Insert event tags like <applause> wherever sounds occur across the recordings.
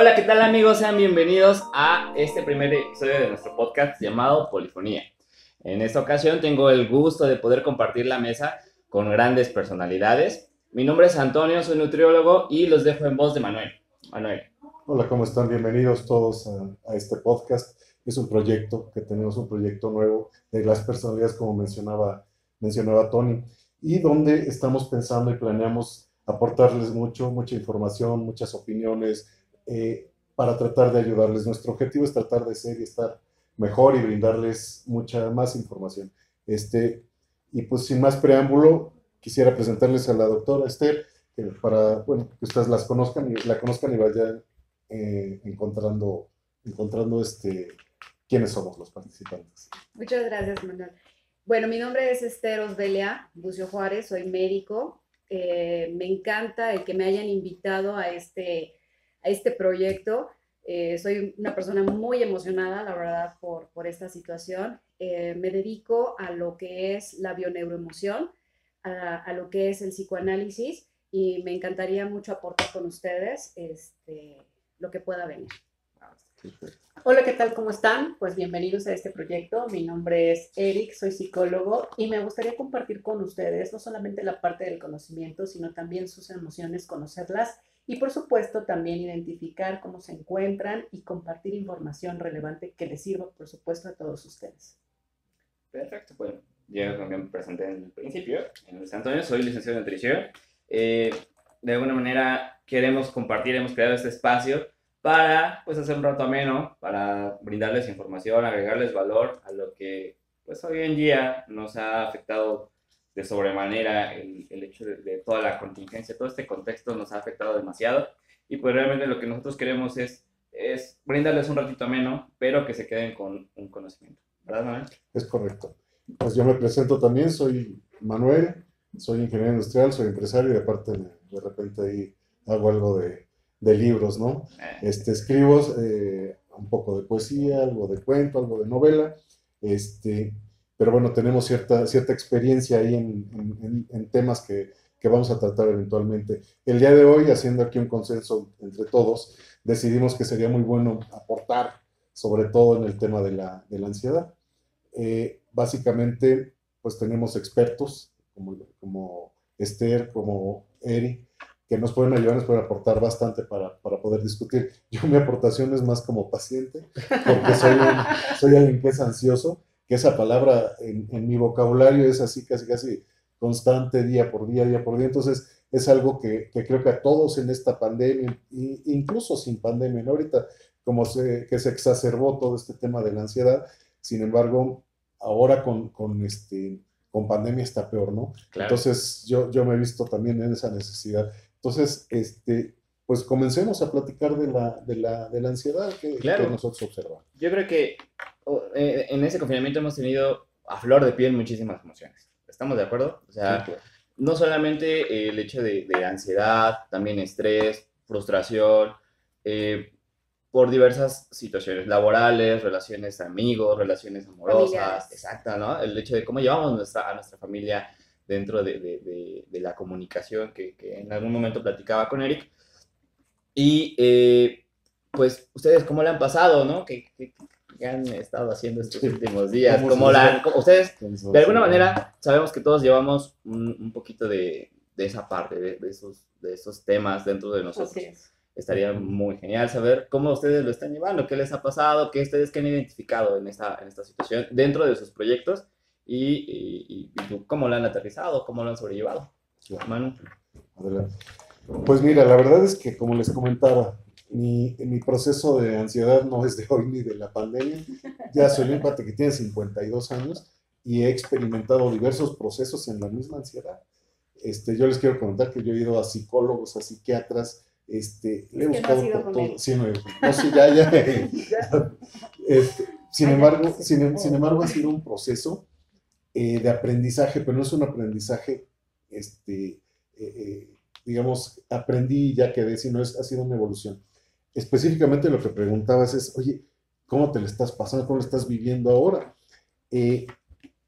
Hola, ¿qué tal amigos? Sean bienvenidos a este primer episodio de nuestro podcast llamado Polifonía. En esta ocasión tengo el gusto de poder compartir la mesa con grandes personalidades. Mi nombre es Antonio, soy nutriólogo y los dejo en voz de Manuel. Manuel. Hola, ¿cómo están? Bienvenidos todos a, este podcast. Es un proyecto que tenemos, un proyecto nuevo de las personalidades, como mencionaba, mencionaba Tony, y donde estamos pensando y planeamos aportarles mucho, mucha información, muchas opiniones, eh, para tratar de ayudarles. Nuestro objetivo es tratar de ser y estar mejor y brindarles mucha más información. Este, y pues sin más preámbulo, quisiera presentarles a la doctora Esther, que para bueno, que ustedes las conozcan y la conozcan y vayan eh, encontrando, encontrando este, quiénes somos los participantes. Muchas gracias, Manuel. Bueno, mi nombre es Esther Osbelia Bucio Juárez, soy médico. Eh, me encanta el que me hayan invitado a este a este proyecto. Eh, soy una persona muy emocionada, la verdad, por, por esta situación. Eh, me dedico a lo que es la bioneuroemoción, a, a, lo que es el psicoanálisis y me encantaría mucho aportar con ustedes este, lo que pueda venir. Hola, ¿qué tal? ¿Cómo están? Pues bienvenidos a este proyecto. Mi nombre es Eric, soy psicólogo y me gustaría compartir con ustedes no solamente la parte del conocimiento, sino también sus emociones, conocerlas y por supuesto también identificar cómo se encuentran y compartir información relevante que les sirva, por supuesto, a todos ustedes. Perfecto, bueno, yo también me presenté en el principio. En San Antonio soy licenciado en nutrición. Eh, de alguna manera queremos compartir, hemos creado este espacio para pues hacer un rato ameno, para brindarles información, agregarles valor a lo que pues hoy en día nos ha afectado de sobremanera el, el hecho de, toda la contingencia, todo este contexto nos ha afectado demasiado y pues realmente lo que nosotros queremos es, es brindarles un ratito ameno, pero que se queden con un conocimiento. ¿Verdad, Manuel? Es correcto. Pues yo me presento también, soy Manuel, soy ingeniero industrial, soy empresario y aparte de repente ahí hago algo de, de libros, ¿no? Eh. Este, escribo eh, un poco de poesía, algo de cuento, algo de novela, este, pero bueno, tenemos cierta, cierta experiencia ahí en, en, temas que, que, vamos a tratar eventualmente. El día de hoy, haciendo aquí un consenso entre todos, decidimos que sería muy bueno aportar, sobre todo en el tema de la, de la ansiedad. Eh, básicamente, pues tenemos expertos como, como Esther, como Eri, que nos pueden ayudar, nos pueden aportar bastante para, para, poder discutir. Yo mi aportación es más como paciente, porque soy, soy alguien que es ansioso que esa palabra en, en, mi vocabulario es así casi casi constante día por día, día por día. Entonces es algo que, que creo que a todos en esta pandemia, incluso sin pandemia, ¿no? ahorita como se, que se exacerbó todo este tema de la ansiedad, sin embargo, ahora con, con, este, con pandemia está peor, ¿no? Claro. Entonces yo, yo me he visto también en esa necesidad. Entonces, este, pues comencemos a platicar de la, de la, de la ansiedad que, claro. que nosotros observamos. Yo creo que en ese confinamiento hemos tenido a flor de piel muchísimas emociones. ¿Estamos de acuerdo? O sea, sí, claro. no solamente el hecho de, de, ansiedad, también estrés, frustración, eh, por diversas situaciones laborales, relaciones amigos, relaciones amorosas, Familias. exacto, ¿no? El hecho de cómo llevamos nuestra, a nuestra familia dentro de, de, de la comunicación que, que, en algún momento platicaba con Eric. Y eh, pues, ¿ustedes cómo le han pasado, no? ¿Qué, qué, que han estado haciendo estos últimos días. Como la, como ustedes, de alguna manera, sabemos que todos llevamos un, un poquito de, de, esa parte, de, de, esos, de esos temas dentro de nosotros. Estaría muy genial saber cómo ustedes lo están llevando, qué les ha pasado, qué ustedes que han identificado en esta, en esta situación dentro de sus proyectos y, y, y cómo lo han aterrizado, cómo lo han sobrellevado. Manu. Adelante. Pues mira, la verdad es que como les comentaba, mi, mi, proceso de ansiedad no es de hoy ni de la pandemia. Ya soy un empate que tiene 52 años y he experimentado diversos procesos en la misma ansiedad. Este, yo les quiero comentar que yo he ido a psicólogos, a psiquiatras, este, le he buscado no por todo. Sí, no, no, sí, ya, ya. <laughs> este, sin, embargo, sin, sin, embargo, ha sido un proceso eh, de aprendizaje, pero no es un aprendizaje, este, eh, eh, digamos, aprendí y ya quedé, sino es, ha sido una evolución específicamente lo que preguntabas es, oye, ¿cómo te lo estás pasando? ¿Cómo lo estás viviendo ahora? Eh,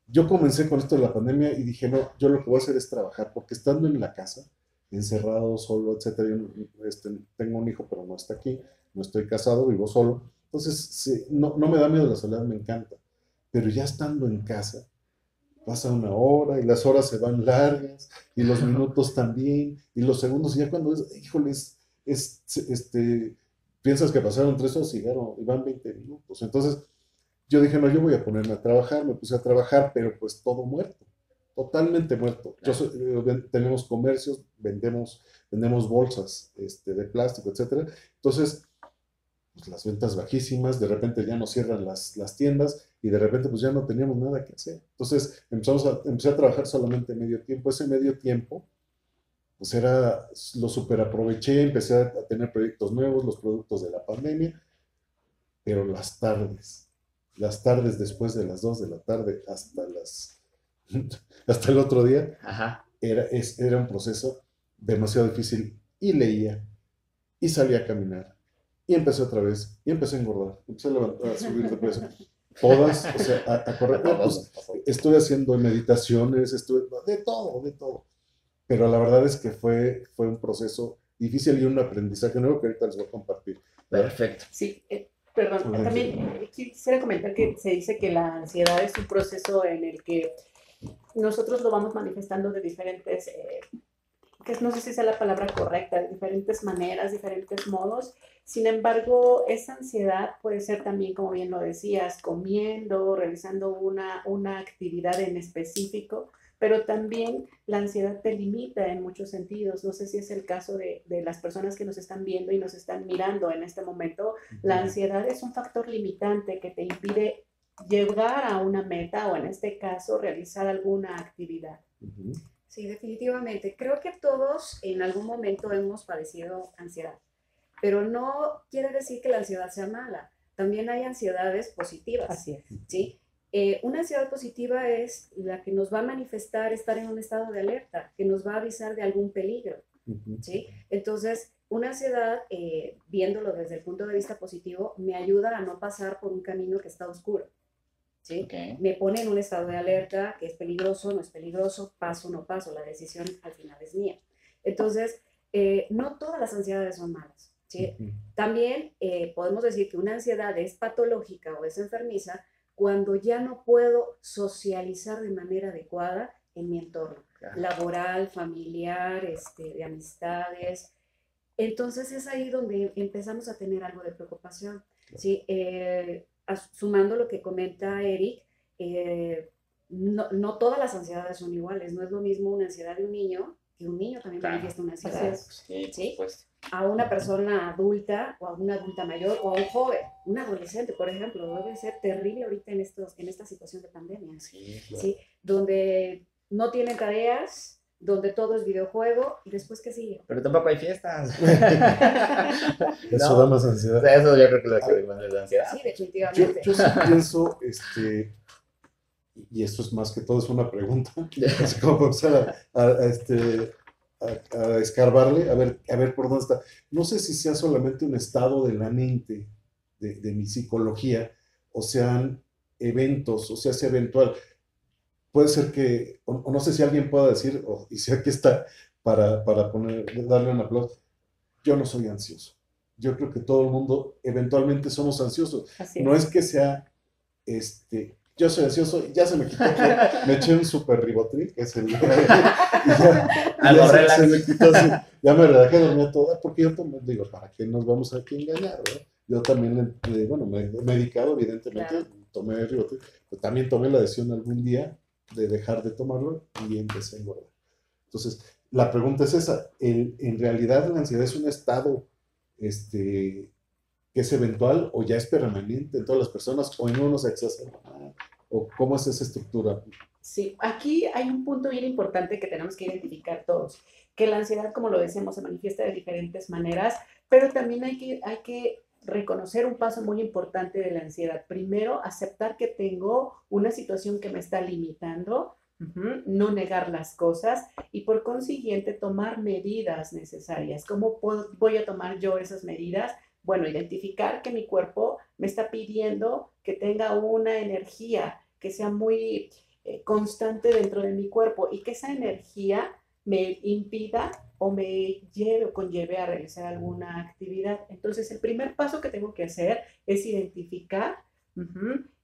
yo comencé con esto de la pandemia y dije, no, yo lo que voy a hacer es trabajar, porque estando en la casa, encerrado, solo, etcétera. Yo este, tengo un hijo, pero no está aquí, no estoy casado, vivo solo. Entonces, no, no me da miedo la soledad, me encanta. Pero ya estando en casa, pasa una hora y las horas se van largas y los minutos también y los segundos y ya cuando es, híjole, es, este, piensas que pasaron tres horas y, van 20 minutos. Entonces yo dije, no, yo voy a ponerme a trabajar, me puse a trabajar, pero pues todo muerto, totalmente muerto. Yo eh, tenemos comercios, vendemos, vendemos bolsas este, de plástico, etcétera. Entonces, pues las ventas bajísimas, de repente ya no cierran las, las tiendas y de repente pues ya no teníamos nada que hacer. Entonces empezamos a, empecé a trabajar solamente medio tiempo. Ese medio tiempo, pues era, lo super aproveché, empecé a, tener proyectos nuevos, los productos de la pandemia, pero las tardes, las tardes después de las 2 de la tarde hasta las, <laughs> hasta el otro día, Era, es, era un proceso demasiado difícil y leía y salía a caminar y empecé otra vez y empecé a engordar, empecé a, levantar, a subir de peso todas, o sea, a, correr. Pues, estuve haciendo meditaciones, estuve, de todo, de todo. Pero la verdad es que fue, fue un proceso difícil y un aprendizaje nuevo que ahorita les voy a compartir. Perfecto. Sí, eh, perdón, también quisiera comentar que se dice que la ansiedad es un proceso en el que nosotros lo vamos manifestando de diferentes, eh, que no sé si sea la palabra correcta, de diferentes maneras, diferentes modos, sin embargo, esa ansiedad puede ser también, como bien lo decías, comiendo, realizando una, una actividad en específico, pero también la ansiedad te limita en muchos sentidos. No sé si es el caso de, de, las personas que nos están viendo y nos están mirando en este momento. La ansiedad es un factor limitante que te impide llegar a una meta o en este caso realizar alguna actividad. Sí, definitivamente. Creo que todos en algún momento hemos padecido ansiedad. Pero no quiere decir que la ansiedad sea mala. También hay ansiedades positivas. Así es. ¿sí? Eh, una ansiedad positiva es la que nos va a manifestar estar en un estado de alerta, que nos va a avisar de algún peligro. ¿sí? Entonces, una ansiedad, eh, viéndolo desde el punto de vista positivo, me ayuda a no pasar por un camino que está oscuro. ¿sí? Me pone en un estado de alerta, que es peligroso, no es peligroso, paso, no paso, la decisión al final es mía. Entonces, eh, no todas las ansiedades son malas. También eh, podemos decir que una ansiedad es patológica o es enfermiza cuando ya no puedo socializar de manera adecuada en mi entorno laboral, familiar, este, de amistades. Entonces es ahí donde empezamos a tener algo de preocupación. ¿sí? Eh, sumando lo que comenta Eric, eh, no, no, todas las ansiedades son iguales. No es lo mismo una ansiedad de un niño que un niño también manifiesta una ansiedad. Sí, ¿sí? A una persona adulta o a una adulta mayor o a un joven, un adolescente, por ejemplo, debe ser terrible ahorita en, estos, en esta situación de pandemia, sí, ¿sí? donde no tienen tareas, donde todo es videojuego y después qué sigue. Pero tampoco hay fiestas. <laughs> eso da más ansiedad. eso yo creo que es lo que da ansiedad. Sí, definitivamente. Yo, sí pienso, este, y esto es más que todo es una pregunta, <laughs> así como empezar a, este, a, escarbarle, a ver, a ver por dónde está. No sé si sea solamente un estado de la mente, de, mi psicología, o sean eventos, o sea, sea eventual. Puede ser que, o, no sé si alguien pueda decir, o, y si aquí está, para, para poner, darle un aplauso, yo no soy ansioso. Yo creo que todo el mundo eventualmente somos ansiosos. no es que sea este, yo soy ansioso, ya se me quitó, me eché un super ribotril, que es el... ya, ya se, me <laughs> quitó así, ya me relajé, dormía toda, porque yo también digo, ¿para qué nos vamos a engañar? Yo también, bueno, me he medicado, evidentemente, tomé ribotril, pero también tomé la decisión algún día de dejar de tomarlo y empecé a engordar. Entonces, la pregunta es esa, ¿en, en realidad la ansiedad es un estado este, que es eventual o ya es permanente en todas las personas o en unos exacerba o cómo es esa estructura? Sí, aquí hay un punto bien importante que tenemos que identificar todos, que la ansiedad, como lo decíamos, se manifiesta de diferentes maneras, pero también hay que, hay que reconocer un paso muy importante de la ansiedad. Primero, aceptar que tengo una situación que me está limitando, no negar las cosas y por consiguiente tomar medidas necesarias. ¿Cómo voy a tomar yo esas medidas? Bueno, identificar que mi cuerpo me está pidiendo que tenga una energía que sea muy eh, constante dentro de mi cuerpo y que esa energía me impida o me lleve o conlleve a realizar alguna actividad. Entonces, el primer paso que tengo que hacer es identificar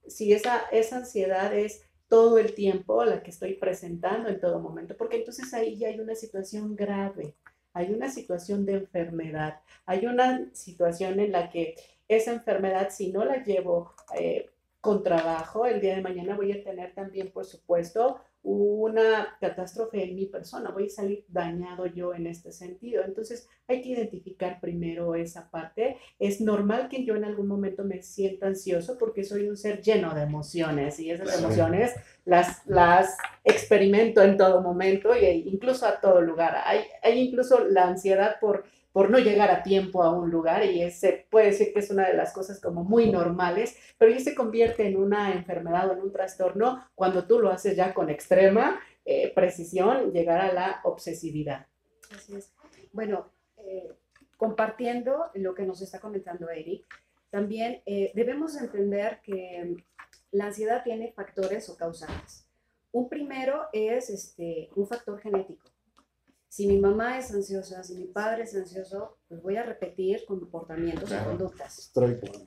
si esa, esa ansiedad es todo el tiempo la que estoy presentando en todo momento, porque entonces ahí ya hay una situación grave, hay una situación de enfermedad, hay una situación en la que esa enfermedad, si no la llevo eh, con trabajo, el día de mañana voy a tener también, por supuesto, una catástrofe en mi persona, voy a salir dañado yo en este sentido. Entonces hay que identificar primero esa parte. Es normal que yo en algún momento me sienta ansioso porque soy un ser lleno de emociones y esas emociones las, las experimento en todo momento e incluso a todo lugar. Hay, hay incluso la ansiedad por por no llegar a tiempo a un lugar y ese puede decir que es una de las cosas como muy normales, pero ya se convierte en una enfermedad o en un trastorno cuando tú lo haces ya con extrema eh, precisión, llegar a la obsesividad. Así es. Bueno, eh, compartiendo lo que nos está comentando Eric, también eh, debemos entender que la ansiedad tiene factores o causales. Un primero es este, un factor genético si mi mamá es ansiosa, si mi padre es ansioso, pues voy a repetir comportamientos y conductas.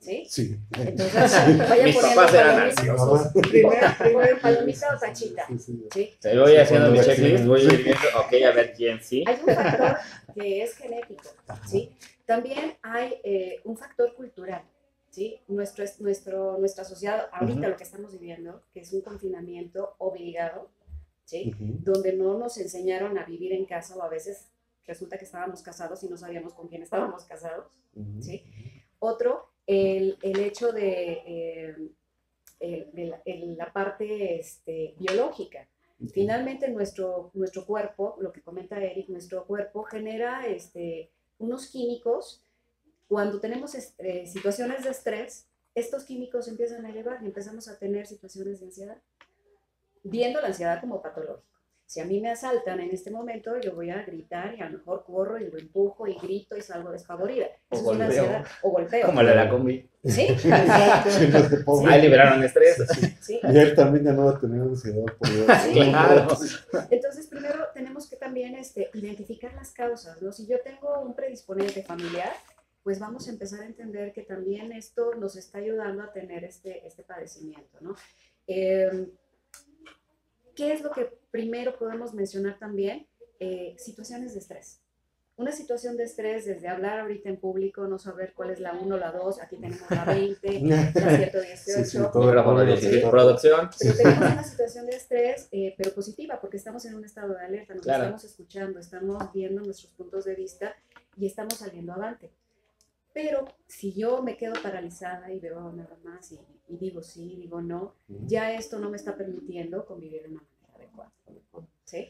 ¿Sí? Sí. Entonces, <laughs> vaya Mis papás eran ansiosos. <laughs> Primero, palomita o tachita. ¿sí? ¿Sí? voy haciendo mi checklist, voy viendo, ok, a ver quién sí. Hay un factor que es genético, ¿sí? También hay eh, un factor cultural. ¿sí? Nuestro, nuestro, nuestra sociedad, ahorita lo que estamos viviendo, que es un confinamiento obligado, donde no nos enseñaron a vivir en casa o a veces resulta que estábamos casados y no sabíamos con quién estábamos casados, ¿sí? Otro, el, el hecho de, eh, la, parte este, biológica. Finalmente nuestro, nuestro cuerpo, lo que comenta Eric, nuestro cuerpo genera este, unos químicos. Cuando tenemos eh, situaciones de estrés, estos químicos empiezan a elevar y empezamos a tener situaciones de ansiedad viendo la ansiedad como patológico. Si a mí me asaltan en este momento, yo voy a gritar y a lo mejor corro y lo empujo y grito y salgo desfavorida. o golpeo. ansiedad. O golpeo. Como la de la combi. Sí. <laughs> Ahí liberaron estrés. Sí. Y él también ya no va a tener ansiedad por <laughs> Claro. Entonces, primero tenemos que también este, identificar las causas, ¿no? Si yo tengo un predisponente familiar, pues vamos a empezar a entender que también esto nos está ayudando a tener este, este padecimiento, ¿no? Eh, ¿Qué es lo que primero podemos mencionar también? Eh, situaciones de estrés. Una situación de estrés desde hablar ahorita en público, no saber cuál es la 1 o la 2, aquí tenemos la 20, <laughs> la 118. Sí, sí, todo era producción. Pero tenemos una situación de estrés, eh, pero positiva, porque estamos en un estado de alerta, nos estamos escuchando, estamos viendo nuestros puntos de vista y estamos saliendo adelante. Pero si yo me quedo paralizada y veo nada más y, digo sí, digo no, ya esto no me está permitiendo convivir de una manera adecuada. ¿Sí?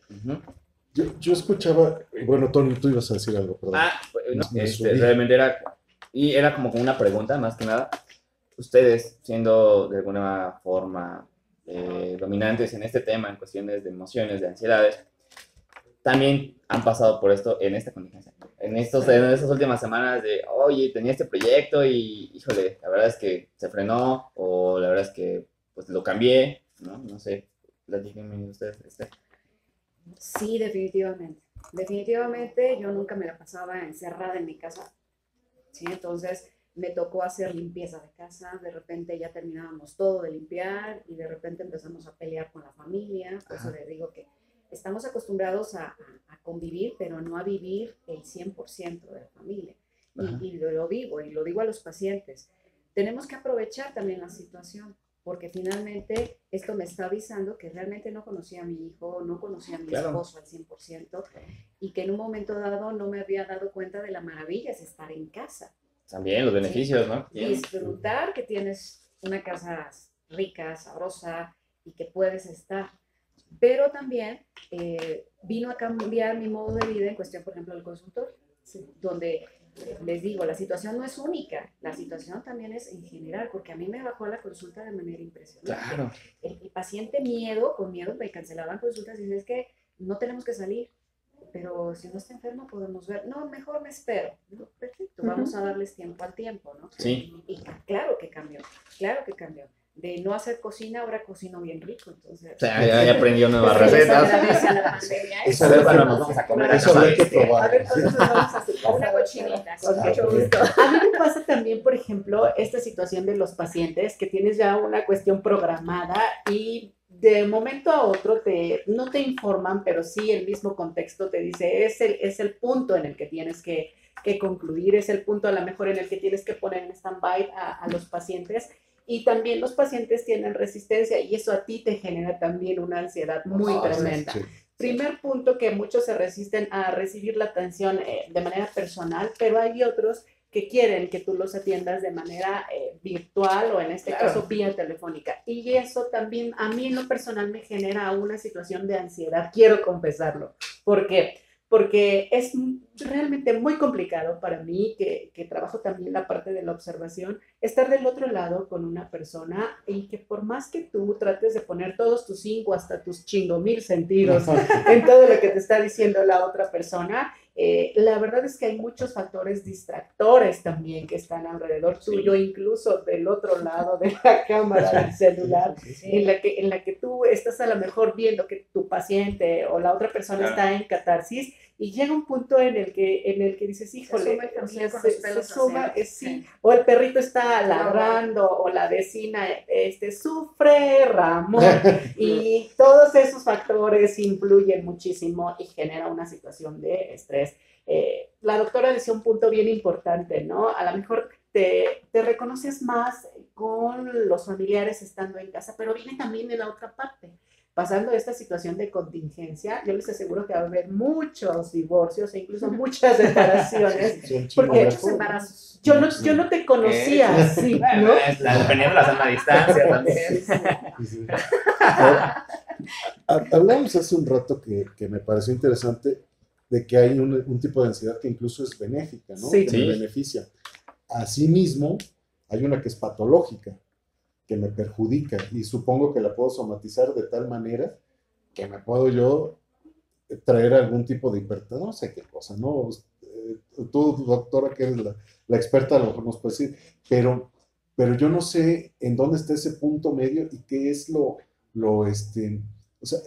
yo, escuchaba, bueno, Tony, tú ibas a decir algo, perdón. Ah, no, este, realmente era, y era como una pregunta, más que nada. Ustedes, siendo de alguna forma eh, dominantes en este tema, en cuestiones de emociones, de ansiedades, también han pasado por esto en esta contingencia. En, estos, en estas últimas semanas de, oye, tenía este proyecto y, híjole, la verdad es que se frenó o la verdad es que pues lo cambié, ¿no? No sé, platíquenme ustedes. Este. Sí, definitivamente. Definitivamente yo nunca me la pasaba encerrada en mi casa. ¿sí? Entonces me tocó hacer limpieza de casa, de repente ya terminábamos todo de limpiar y de repente empezamos a pelear con la familia. Por eso les digo que estamos acostumbrados a, convivir, pero no a vivir el 100% de la familia. Y, lo, digo, y lo digo a los pacientes, tenemos que aprovechar también la situación, porque finalmente esto me está avisando que realmente no conocía a mi hijo, no conocía a mi esposo al 100%, y que en un momento dado no me había dado cuenta de la maravilla de estar en casa. También los beneficios, ¿no? Disfrutar que tienes una casa rica, sabrosa, y que puedes estar pero también eh, vino a cambiar mi modo de vida en cuestión, por ejemplo, del consultor, donde les digo, la situación no es única, la situación también es en general, porque a mí me bajó la consulta de manera impresionante. Claro. El, paciente miedo, con miedo me cancelaban consultas y es que no tenemos que salir, pero si no está enfermo podemos ver, no, mejor me espero. perfecto, vamos a darles tiempo al tiempo, ¿no? Sí. Y, claro que cambió, claro que cambió de no hacer cocina, ahora cocino bien rico. Entonces, o sea, ya, aprendió nuevas recetas. <laughs> Eso ver cuando nos vamos a comer. Eso hay que probar. A ver, entonces vamos a hacer una cochinita, con mucho gusto. A mí me pasa también, por ejemplo, esta situación de los pacientes, que tienes ya una cuestión programada y de momento a otro te, no te informan, pero sí el mismo contexto te dice, es el, es el punto en el que tienes que, que concluir, es el punto a lo mejor en el que tienes que poner en stand-by a, a los pacientes y también los pacientes tienen resistencia y eso a ti te genera también una ansiedad muy tremenda. Primer punto que muchos se resisten a recibir la atención eh, de manera personal, pero hay otros que quieren que tú los atiendas de manera eh, virtual o en este caso vía telefónica. Y eso también a mí en lo personal me genera una situación de ansiedad, quiero confesarlo, porque porque es realmente muy complicado para mí, que, que, trabajo también la parte de la observación, estar del otro lado con una persona y que por más que tú trates de poner todos tus cinco hasta tus chingo mil sentidos en todo lo que te está diciendo la otra persona, eh, la verdad es que hay muchos factores distractores también que están alrededor tuyo, incluso del otro lado de la <laughs> cámara del celular, en, la que, en la que tú estás a lo mejor viendo que tu paciente o la otra persona está en catarsis y llega un punto en el que, en el que dices, híjole, o el perrito está ladrando, o la vecina este, sufre, Ramón, <laughs> y todos esos factores influyen muchísimo y genera una situación de estrés. Eh, la doctora decía un punto bien importante, ¿no? A lo mejor te, te, reconoces más con los familiares estando en casa, pero viene también de la otra parte pasando esta situación de contingencia, yo les aseguro que va a haber muchos divorcios e incluso <laughs> muchas separaciones. porque muchos embarazos. Yo no, yo no te conocía <laughs> así, ¿no? Dependiendo de la zona distancia también. Hablamos hace un rato que, que, me pareció interesante de que hay un, un, tipo de ansiedad que incluso es benéfica, ¿no? Sí. Que me beneficia. Asimismo, hay una que es patológica que me perjudica y supongo que la puedo somatizar de tal manera que me puedo yo traer algún tipo de hipertensión, no sé qué cosa, ¿no? Eh, tú, doctora, que eres la, experta, a lo mejor nos puedes decir, pero, pero yo no sé en dónde está ese punto medio y qué es lo, lo este, o sea,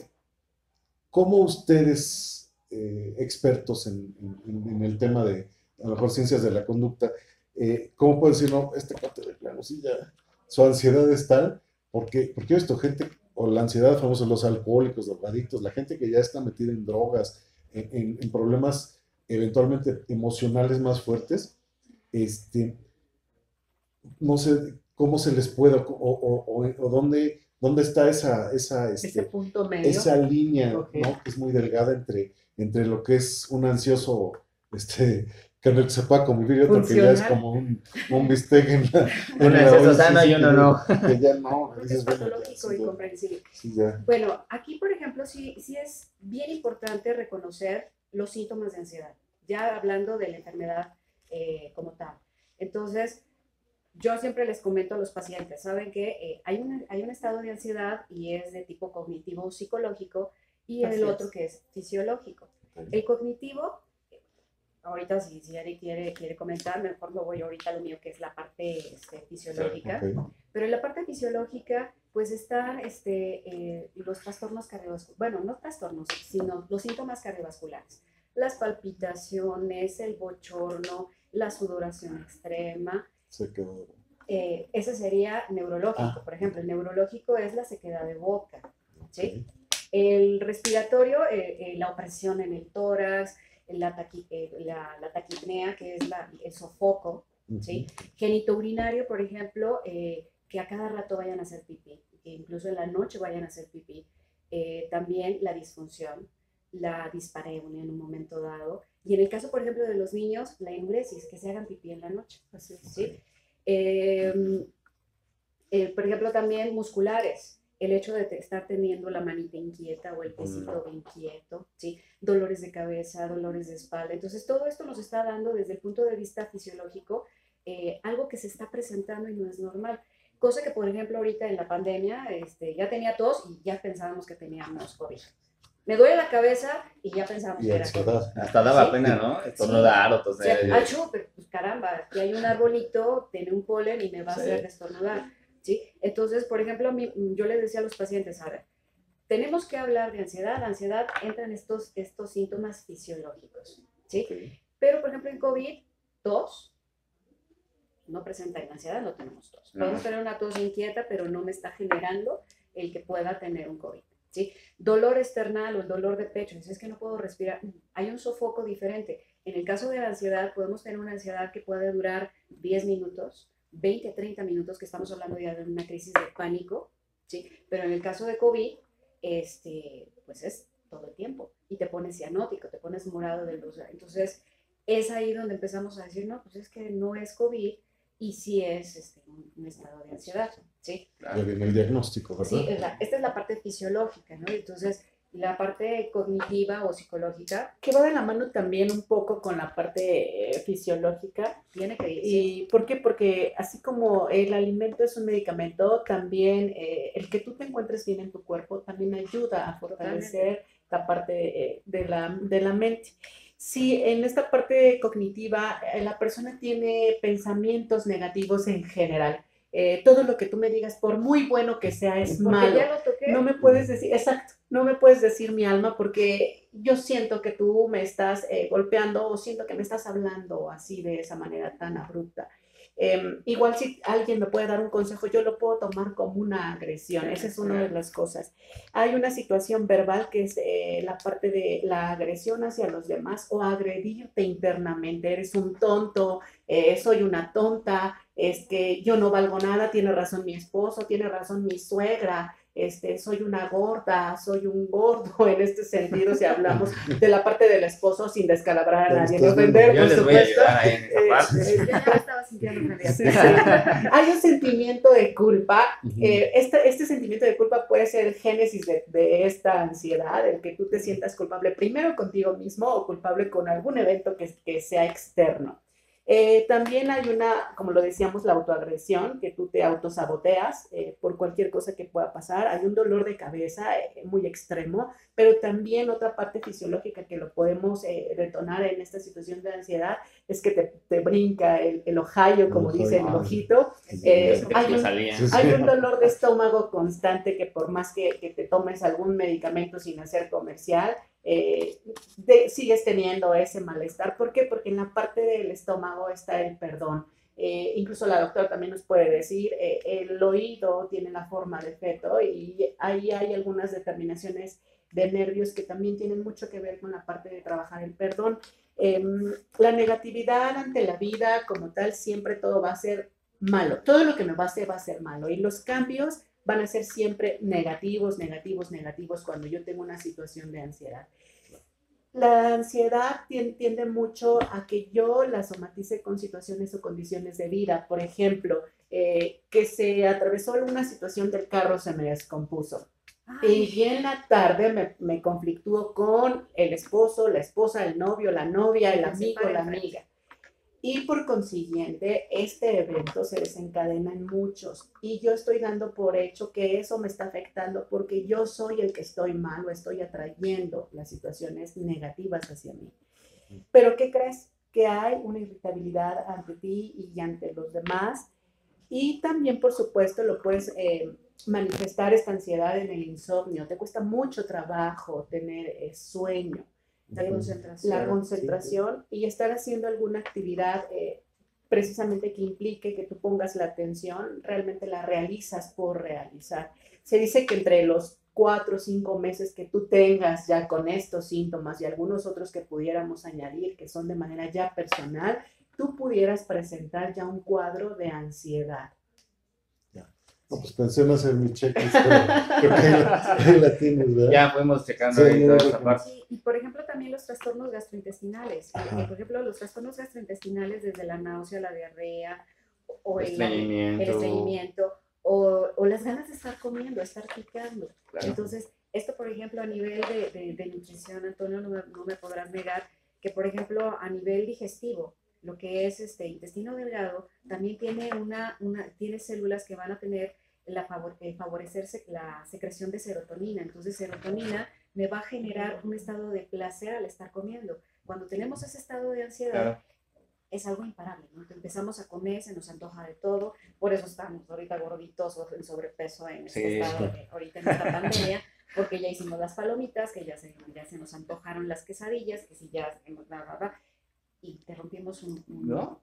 ¿cómo ustedes, eh, expertos en, en, el tema de, a lo mejor, ciencias de la conducta, eh, ¿cómo puedo decir, no, este cuate de plano, sí, ya, su ansiedad es tal, porque, porque esto, gente, o la ansiedad, famosos los alcohólicos, los adictos, la gente que ya está metida en drogas, en, en, problemas eventualmente emocionales más fuertes, este, no sé cómo se les puede, o, o, o, dónde, dónde está esa, esa, este, punto medio. esa línea, okay. ¿no? que es muy delgada entre, entre lo que es un ansioso este, que no se pueda convivir y otro Funcional. que ya es como un, un bistec en la. <laughs> Uno es eso sana y uno no. Que ya no. <laughs> Es patológico y comprensible. Sí, ya. Bueno, aquí, por ejemplo, sí, sí es bien importante reconocer los síntomas de ansiedad, ya hablando de la enfermedad eh, como tal. Entonces, yo siempre les comento a los pacientes, saben que eh, hay, un, hay un estado de ansiedad y es de tipo cognitivo psicológico y Así el otro es. que es fisiológico. El cognitivo ahorita si, si Ari quiere, quiere comentar, mejor me voy ahorita a lo mío que es la parte este, fisiológica. Okay. Pero en la parte fisiológica, pues están este, eh, los trastornos cardiovasculares, bueno, no trastornos, sino los síntomas cardiovasculares. Las palpitaciones, el bochorno, la sudoración extrema. Se quedó. Eh, ese sería neurológico, ah. por ejemplo. El neurológico es la sequedad de boca. ¿sí? Okay. El respiratorio, eh, la opresión en el tórax, la, taqui, eh, la, la, taquipnea, que es la, el sofoco, uh -huh. ¿sí? Genito urinario, por ejemplo, eh, que a cada rato vayan a hacer pipí, que incluso en la noche vayan a hacer pipí. Eh, también la disfunción, la dispareunia en un momento dado. Y en el caso, por ejemplo, de los niños, la enuresis, que se hagan pipí en la noche. Así, ¿sí? Por ejemplo, también musculares, el hecho de estar teniendo la manita inquieta o el pesito mm. inquieto, ¿sí? dolores de cabeza, dolores de espalda. Entonces, todo esto nos está dando desde el punto de vista fisiológico eh, algo que se está presentando y no es normal. Cosa que, por ejemplo, ahorita en la pandemia este, ya tenía tos y ya pensábamos que teníamos COVID. Me duele la cabeza y ya pensábamos y que era COVID. Hasta daba ¿Sí? pena, ¿no? Estornudar sí. o toser. O sea, achú, pero, pues caramba, aquí hay un arbolito, tiene un polen y me va a hacer destornudar ¿sí? Entonces, por ejemplo, yo les decía a los pacientes, a ver, tenemos que hablar de ansiedad. La ansiedad entra en estos, estos síntomas fisiológicos, ¿sí? Pero, por ejemplo, en COVID, tos no presenta ansiedad, no tenemos tos. Podemos tener una tos inquieta, pero no me está generando el que pueda tener un COVID. ¿sí? Dolor external o el dolor de pecho, es que no puedo respirar, hay un sofoco diferente. En el caso de la ansiedad, podemos tener una ansiedad que puede durar 10 minutos, 20, 30 minutos, que estamos hablando ya de una crisis de pánico, ¿sí? Pero en el caso de COVID, este, pues es todo el tiempo y te pones cianótico, te pones morado de luz. Entonces, es ahí donde empezamos a decir, no, pues es que no es COVID y sí es este, un, estado de ansiedad, ¿sí? Claro. el diagnóstico, ¿verdad? Sí, esta es la parte fisiológica, ¿no? Entonces, la parte cognitiva o psicológica. Que va de la mano también un poco con la parte eh, fisiológica. Tiene que ir. ¿Y por qué? Porque así como el alimento es un medicamento, también eh, el que tú te encuentres bien en tu cuerpo también ayuda a fortalecer la parte eh, de, la, de la mente. Si en esta parte cognitiva la persona tiene pensamientos negativos en general, todo lo que tú me digas, por muy bueno que sea, es malo. No me puedes decir, exacto, no me puedes decir mi alma porque yo siento que tú me estás eh, golpeando o siento que me estás hablando así de esa manera tan abrupta. Em, igual si alguien me puede dar un consejo, yo lo puedo tomar como una agresión. Esa es una de las cosas. Hay una situación verbal que es eh, la parte de la agresión hacia los demás o agredirte internamente. Eres un tonto, eh, soy una tonta, es que yo no valgo nada, tiene razón mi esposo, tiene razón mi suegra, este, soy una gorda, soy un gordo <laughs> en este sentido, si hablamos de la parte del esposo sin descalabrar a nadie, no ofender, por supuesto. <laughs> Hay un sentimiento de culpa. Eh, este, este sentimiento de culpa puede ser el génesis de, de, esta ansiedad, el que tú te sientas culpable primero contigo mismo o culpable con algún evento que, que sea externo. Eh, también hay una, como lo decíamos, la autoagresión, que tú te autosaboteas eh, por cualquier cosa que pueda pasar. Hay un dolor de cabeza eh, muy extremo, pero también otra parte fisiológica que lo podemos detonar en esta situación de ansiedad es que te, te brinca el, el ojallo, como dice el ojito. hay, un, hay, un, dolor de estómago constante que por más que, que te tomes algún medicamento sin hacer comercial, eh, sigues teniendo ese malestar. ¿Por qué? Porque en la parte del estómago está el perdón. Eh, incluso la doctora también nos puede decir, eh, el oído tiene la forma de feto y ahí hay algunas determinaciones de nervios que también tienen mucho que ver con la parte de trabajar el perdón. Em, la negatividad ante la vida como tal, siempre todo va a ser malo. Todo lo que me va a hacer va a ser malo. Y los cambios van a ser siempre negativos, negativos, negativos cuando yo tengo una situación de ansiedad. La ansiedad tiende mucho a que yo la somatice con situaciones o condiciones de vida. Por ejemplo, eh, que se atravesó una situación del carro, se me descompuso. Y en la tarde me, me conflictúo con el esposo, la esposa, el novio, la novia, el amigo, la amiga. Y por consiguiente, este evento se desencadena en muchos. Y yo estoy dando por hecho que eso me está afectando porque yo soy el que estoy mal o estoy atrayendo las situaciones negativas hacia mí. Pero ¿qué crees? Que hay una irritabilidad ante ti y ante los demás. Y también, por supuesto, lo puedes eh, manifestar esta ansiedad en el insomnio. Te cuesta mucho trabajo tener eh, sueño la concentración, la concentración y estar haciendo alguna actividad eh, precisamente que implique que tú pongas la atención, realmente la realizas por realizar. Se dice que entre los cuatro o cinco meses que tú tengas ya con estos síntomas y algunos otros que pudiéramos añadir que son de manera ya personal, tú pudieras presentar ya un cuadro de ansiedad pues pensé en hacer mi checklist, pero ahí la, tienes, ¿verdad? Ya fuimos checando ahí toda esa parte. Y, por ejemplo, también los trastornos gastrointestinales. Por ejemplo, los trastornos gastrointestinales desde la náusea, la diarrea, o el, estreñimiento, o, o, las ganas de estar comiendo, estar picando. Entonces, esto, por ejemplo, a nivel de, de, nutrición, Antonio, no me, no me podrás negar que, por ejemplo, a nivel digestivo, lo que es este intestino delgado, también tiene, una, una, tiene células que van a tener la eh, favorecerse la secreción de serotonina. Entonces, serotonina me va a generar un estado de placer al estar comiendo. Cuando tenemos ese estado de ansiedad, es algo imparable, ¿no? Empezamos a comer, se nos antoja de todo, por eso estamos ahorita gorditos o en sobrepeso en este estado ahorita en esta pandemia, porque ya hicimos las palomitas, que ya se, ya se nos antojaron las quesadillas, que si ya hemos, bla, y te rompimos una,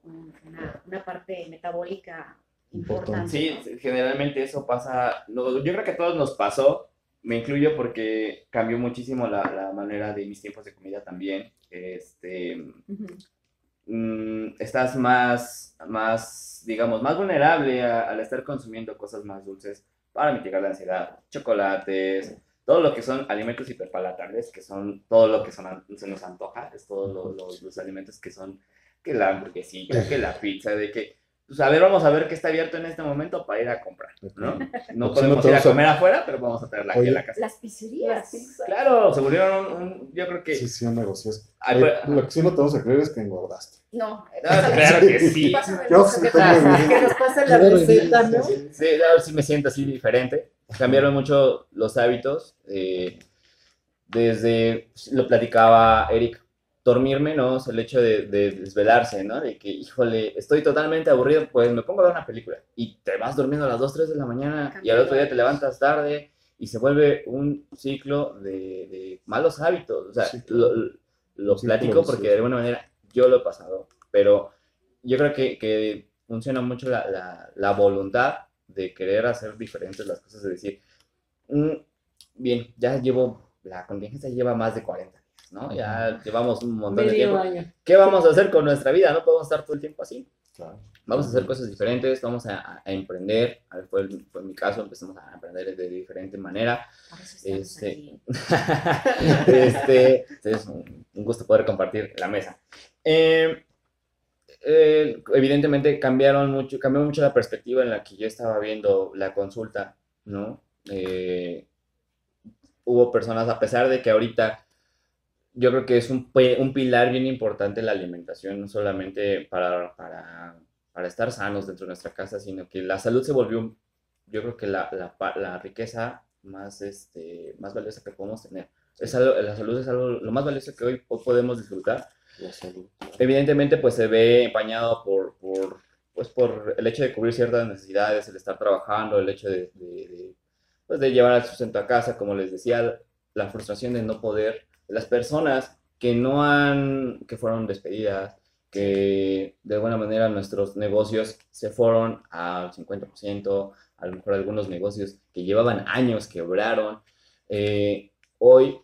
una, parte metabólica importante. Sí, generalmente eso pasa, yo creo que a todos nos pasó, me incluyo porque cambió muchísimo la, la manera de mis tiempos de comida también. Este, mm, estás más, más, digamos, más vulnerable al estar consumiendo cosas más dulces para mitigar la ansiedad, chocolates, todo lo que son alimentos hiperpalatables, que son todo lo que son, se nos antoja, es todos los, los alimentos que son, que la hamburguesita, que la pizza, de que pues a ver, vamos a ver qué está abierto en este momento para ir a comprar, ¿no? No podemos ir a comer afuera, pero vamos a traerla aquí a la casa. Las pizzerías. Claro, se volvieron un, yo creo que... Sí, sí, un negocio. lo que sí no te vamos a creer es que engordaste. No, claro que sí. Yo que nos pase la receta, ¿no? Sí, sí me siento así diferente. Cambiaron mucho los hábitos. Eh, desde, lo platicaba Eric, dormirme, ¿no? el hecho de, desvelarse, ¿no? De que, híjole, estoy totalmente aburrido, pues me pongo a ver una película y te vas durmiendo a las 2, 3 de la mañana y al otro día te levantas tarde y se vuelve un ciclo de, malos hábitos. O sea, lo, platico porque de alguna manera yo lo he pasado, pero yo creo que, funciona mucho la, voluntad de querer hacer diferentes las cosas, de decir, mm, bien, ya llevo, la contingencia lleva más de 40 ¿no? Ya llevamos un montón de tiempo. ¿Qué vamos a hacer con nuestra vida? No podemos estar todo el tiempo así. Vamos a hacer cosas diferentes, vamos a, emprender. A ver, fue, fue, mi caso, empezamos a emprender de diferente manera. <laughs> Este, este, es un, gusto poder compartir la mesa. Eh, eh, evidentemente cambiaron mucho, cambió mucho la perspectiva en la que yo estaba viendo la consulta, ¿no? Eh, hubo personas, a pesar de que ahorita yo creo que es un, un pilar bien importante la alimentación, no solamente para, para, para, estar sanos dentro de nuestra casa, sino que la salud se volvió, yo creo que la, la, la riqueza más, este, más valiosa que podemos tener. Es la salud es algo lo más valioso que hoy podemos disfrutar. Evidentemente, pues se ve empañado por, por, pues, por el hecho de cubrir ciertas necesidades, el estar trabajando, el hecho de, de, pues, de llevar al sustento a casa, como les decía, la frustración de no poder las personas que no han, que fueron despedidas, que de alguna manera nuestros negocios se fueron al 50%, a lo mejor algunos negocios que llevaban años quebraron. Eh, hoy,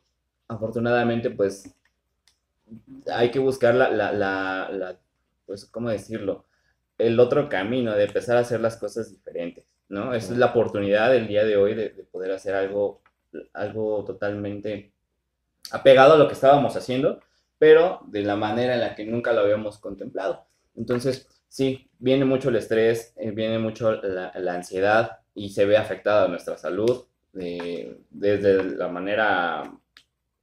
afortunadamente, pues hay que buscar la, la, la, pues, ¿cómo decirlo? El otro camino de empezar a hacer las cosas diferentes, ¿no? Esa es la oportunidad del día de hoy de, de poder hacer algo, algo totalmente apegado a lo que estábamos haciendo, pero de la manera en la que nunca lo habíamos contemplado. Entonces, sí, viene mucho el estrés, eh, viene mucho la, ansiedad y se ve afectada nuestra salud eh, desde la manera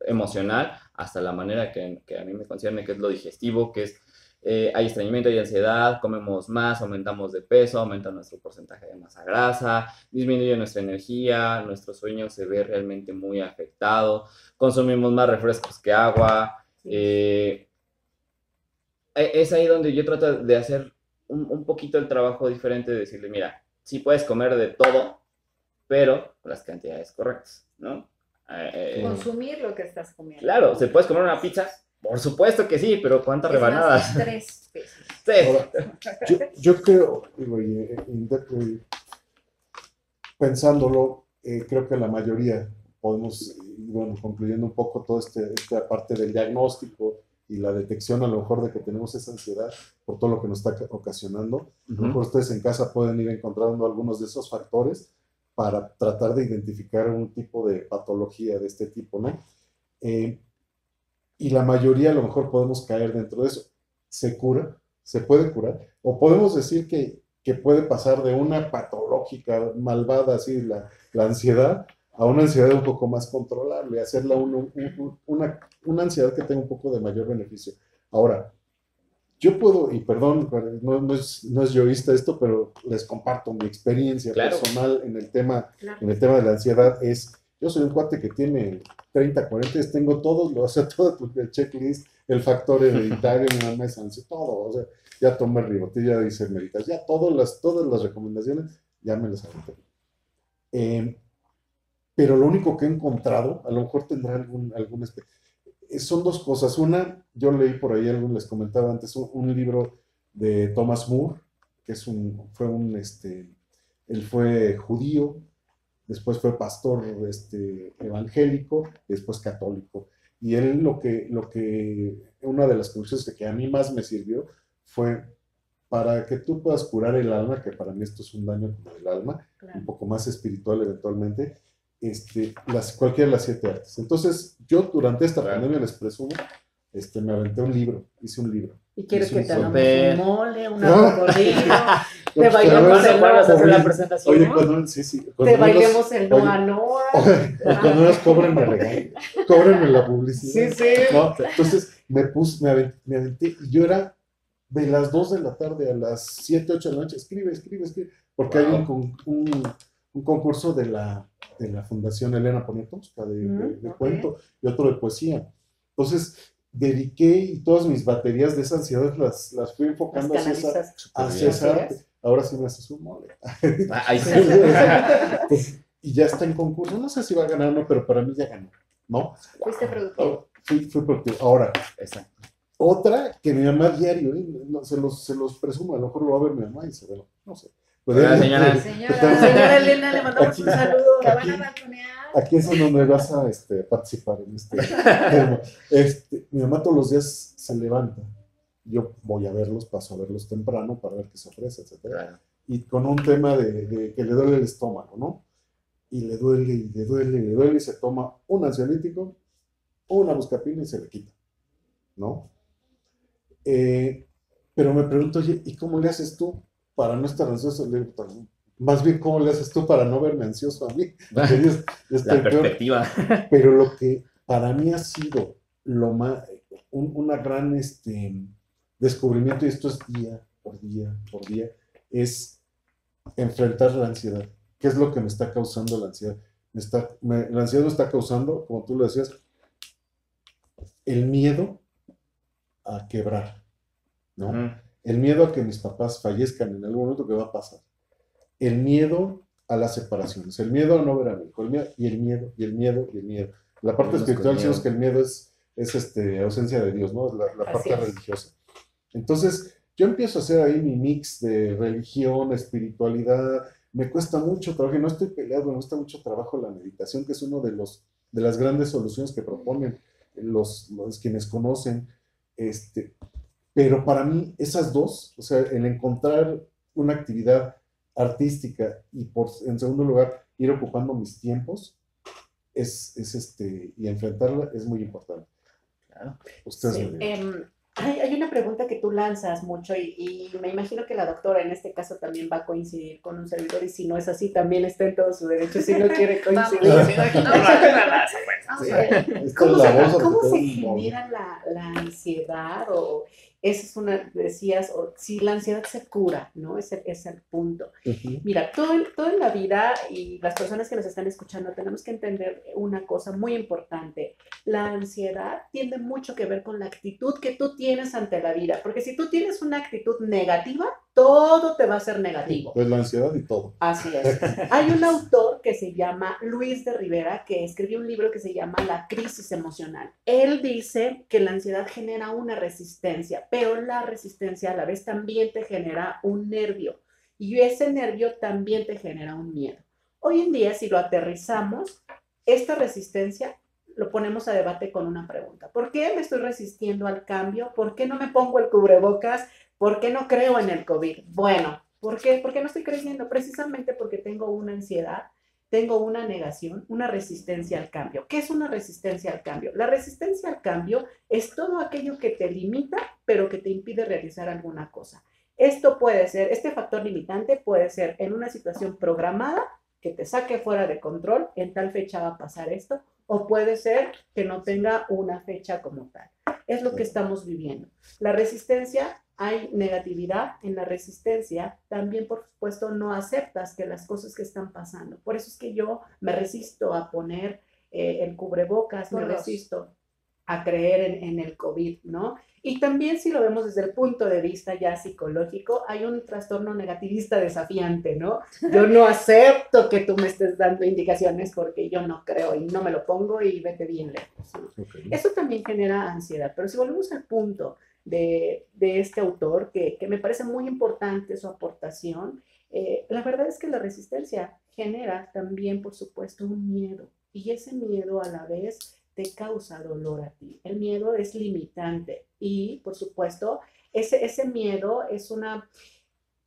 emocional hasta la manera que, que, a mí me concierne, que es lo digestivo, que es eh, hay estreñimiento, hay ansiedad, comemos más, aumentamos de peso, aumenta nuestro porcentaje de masa grasa, disminuye nuestra energía, nuestro sueño se ve realmente muy afectado, consumimos más refrescos que agua. Eh, e, es ahí donde yo trato de hacer un, poquito el trabajo diferente, de decirle, mira, sí puedes comer de todo, pero con las cantidades correctas, ¿no? Eh, Consumir lo que estás comiendo. Claro, se puedes comer una pizza, por supuesto que sí, pero ¿cuántas rebanadas? tres <laughs> yo, creo, pensándolo, eh, creo que la mayoría podemos, bueno, concluyendo un poco toda este, esta parte del diagnóstico y la detección a lo mejor de que tenemos esa ansiedad por todo lo que nos está ocasionando. A lo mejor ustedes en casa pueden ir encontrando algunos de esos factores para tratar de identificar un tipo de patología de este tipo, ¿no? Eh, y la mayoría a lo mejor podemos caer dentro de eso. ¿Se cura? ¿Se puede curar? O podemos decir que, que puede pasar de una patológica, malvada, así, la, la, ansiedad, a una ansiedad un poco más controlable, hacerla una, una ansiedad que tenga un poco de mayor beneficio. Ahora, yo puedo, y perdón, no, no, es, no es yoísta esto, pero les comparto mi experiencia personal en el, tema, en el tema de la ansiedad, es yo soy un cuate que tiene 30, 40, tengo todos, <laughs> o sea, todo el checklist, el factor hereditario, mi mamá es todo, o sea, ya tomé el ribotil, ya hice meditas, ya todas las, todas las recomendaciones, ya me las aventé. Eh, pero lo único que he encontrado, a lo mejor tendrá algún, algún son dos cosas. Una, yo leí por ahí, algo les comentaba antes, un, libro de Thomas Moore, que es un, fue un, este, él fue judío, después fue pastor este, evangélico, después católico. Y él lo que, lo que, una de las conclusiones que a mí más me sirvió fue para que tú puedas curar el alma, que para mí esto es un daño como el alma, un poco más espiritual eventualmente, este, las, cualquiera de las siete artes. Entonces, yo durante esta pandemia les presumo, este, me aventé un libro, hice un libro. ¿Y quieres que te hagamos un mole, una cocodrilo? <laughs> te bailemos el Noa. hacer la presentación? Oye, cuando, sí, sí. Te bailemos el Noa Noa. <laughs> Cuando nos cobren me regalan. Cóbrenme la publicidad. Sí, sí. Entonces, me puse, me aventé, me aventé, y yo era de las 2 de la tarde a las 7, 8 de la noche, escribe, escribe, escribe, porque hay un, un, un concurso de la de la Fundación Elena Poniatowska de, de, cuento y otro de poesía. Entonces, dediqué y todas mis baterías de esa ansiedad las, las fui enfocando hacia, esa, hacia esa arte. Ahora sí me haces un mole. Ah, pues, <laughs> y ya está en concurso. No sé si va a ganar o no, pero para mí ya ganó. ¿No? Fuiste productivo. Fui, fui productivo. Ahora, otra que mi mamá diario, ¿eh? se, los, se los presumo, a lo mejor lo va a ver mi mamá y se ve, no sé. Pues señora. Señora, señora Elena, le mandamos un saludo. Aquí, aquí es donde vas a este, participar en este tema. Este, mi mamá todos los días se levanta. Yo voy a verlos, paso a verlos temprano para ver qué se ofrece, etc. Y con un tema de, de, que le duele el estómago, ¿no? Y le duele, y le duele, y le duele, y se toma un ansiolítico, una buscapina y se le quita, ¿no? Eh, pero me pregunto, oye, ¿y cómo le haces tú? Para no estar ansioso, más bien cómo le haces tú para no verme ansioso a mí. <laughs> la perspectiva. <laughs> Pero lo que para mí ha sido lo más, un una gran este, descubrimiento, y esto es día por día por día, es enfrentar la ansiedad. ¿Qué es lo que me está causando la ansiedad? está, la ansiedad me está causando, como tú lo decías, el miedo a quebrar, ¿no? El miedo a que mis papás fallezcan en algún momento que va a pasar. El miedo a las separaciones, el miedo a no ver a mi hijo, el miedo, y el miedo, y el miedo, y el miedo. La parte espiritual decimos que el miedo es, es este, ausencia de Dios, ¿no? La, la parte religiosa. Entonces, yo empiezo a hacer ahí mi mix de religión, espiritualidad. Me cuesta mucho trabajo, y no estoy peleado, me cuesta mucho trabajo la meditación, que es uno de, los, de las grandes soluciones que proponen los, los quienes conocen. Este, pero para mí, esas dos, o sea, el encontrar una actividad artística y por, en segundo lugar, ir ocupando mis tiempos, es, es este, y enfrentarla es muy importante. Claro. Ustedes em, hay, una pregunta que tú lanzas mucho y, me imagino que la doctora en este caso también va a coincidir con un servidor y si no es así también está en todo su derecho si no quiere coincidir. ¿Cómo se, genera la, la ansiedad o esa es una, decías, o, si la ansiedad se cura, ¿no? Ese es el punto. Mira, todo, todo en la vida y las personas que nos están escuchando tenemos que entender una cosa muy importante. La ansiedad tiene mucho que ver con la actitud que tú tienes ante la vida, porque si tú tienes una actitud negativa, todo te va a ser negativo. Pues la ansiedad y todo. Así es. <laughs> Hay un autor que se llama Luis de Rivera que escribió un libro que se llama La crisis emocional. Él dice que la ansiedad genera una resistencia, pero la resistencia a la vez también te genera un nervio y ese nervio también te genera un miedo. Hoy en día, si lo aterrizamos, esta resistencia lo ponemos a debate con una pregunta. ¿Por qué me estoy resistiendo al cambio? ¿Por qué no me pongo el cubrebocas? ¿Por qué no creo en el COVID? Bueno, ¿por qué? Porque no estoy creciendo, precisamente porque tengo una ansiedad, tengo una negación, una resistencia al cambio. ¿Qué es una resistencia al cambio? La resistencia al cambio es todo aquello que te limita, pero que te impide realizar alguna cosa. Esto puede ser, este factor limitante puede ser en una situación programada que te saque fuera de control, en tal fecha va a pasar esto, o puede ser que no tenga una fecha como tal. Es lo que estamos viviendo. La resistencia hay negatividad en la resistencia, también por supuesto no aceptas que las cosas que están pasando. Por eso es que yo me resisto a poner eh, el cubrebocas, me resisto a creer en, el COVID, ¿no? Y también si lo vemos desde el punto de vista ya psicológico, hay un trastorno negativista desafiante, ¿no? Yo no <laughs> acepto que tú me estés dando indicaciones porque yo no creo y no me lo pongo y vete bien lejos. Eso también genera ansiedad, pero si volvemos al punto de, de este autor, que, que, me parece muy importante su aportación, eh, la verdad es que la resistencia genera también, por supuesto, un miedo y ese miedo a la vez te causa dolor a ti. El miedo es limitante y, por supuesto, ese, ese miedo es una,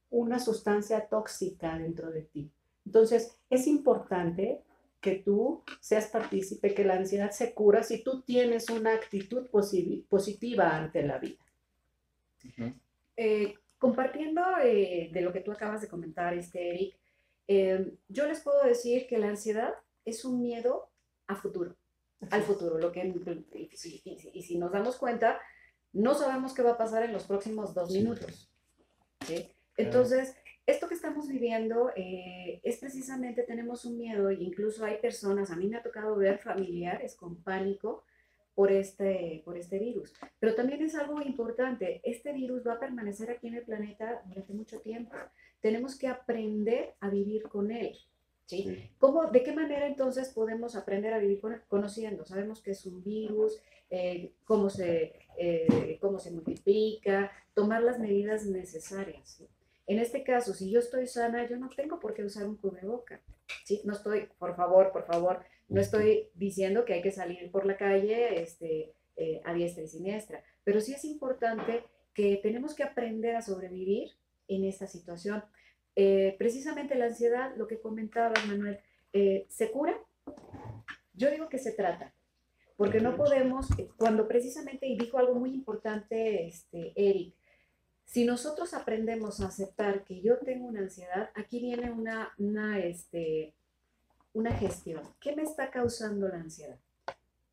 una sustancia tóxica dentro de ti. Entonces, es importante que tú seas partícipe, que la ansiedad se cura si tú tienes una actitud positiva ante la vida. Eh, compartiendo eh, de lo que tú acabas de comentar, este, Eric, eh, yo les puedo decir que la ansiedad es un miedo a futuro al futuro. Lo que, y, si nos damos cuenta, no sabemos qué va a pasar en los próximos dos minutos. Entonces, esto que estamos viviendo eh, es precisamente, tenemos un miedo, e incluso hay personas, a mí me ha tocado ver familiares con pánico por este, por este virus. Pero también es algo importante, este virus va a permanecer aquí en el planeta durante mucho tiempo. Tenemos que aprender a vivir con él. ¿sí? ¿Cómo, ¿De qué manera entonces podemos aprender a vivir conociendo? Sabemos que es un virus, eh, cómo, se, eh, cómo se multiplica, tomar las medidas necesarias. En este caso, si yo estoy sana, yo no tengo por qué usar un cubreboca. ¿sí? No estoy, por favor, por favor, no estoy diciendo que hay que salir por la calle este, eh, a diestra y siniestra, pero sí es importante que tenemos que aprender a sobrevivir en esta situación. Eh, precisamente la ansiedad, lo que comentabas, Manuel, eh, ¿se cura? Yo digo que se trata, porque no podemos, eh, cuando precisamente, y dijo algo muy importante este, Eric, si nosotros aprendemos a aceptar que yo tengo una ansiedad, aquí viene una, una, este, una gestión. ¿Qué me está causando la ansiedad?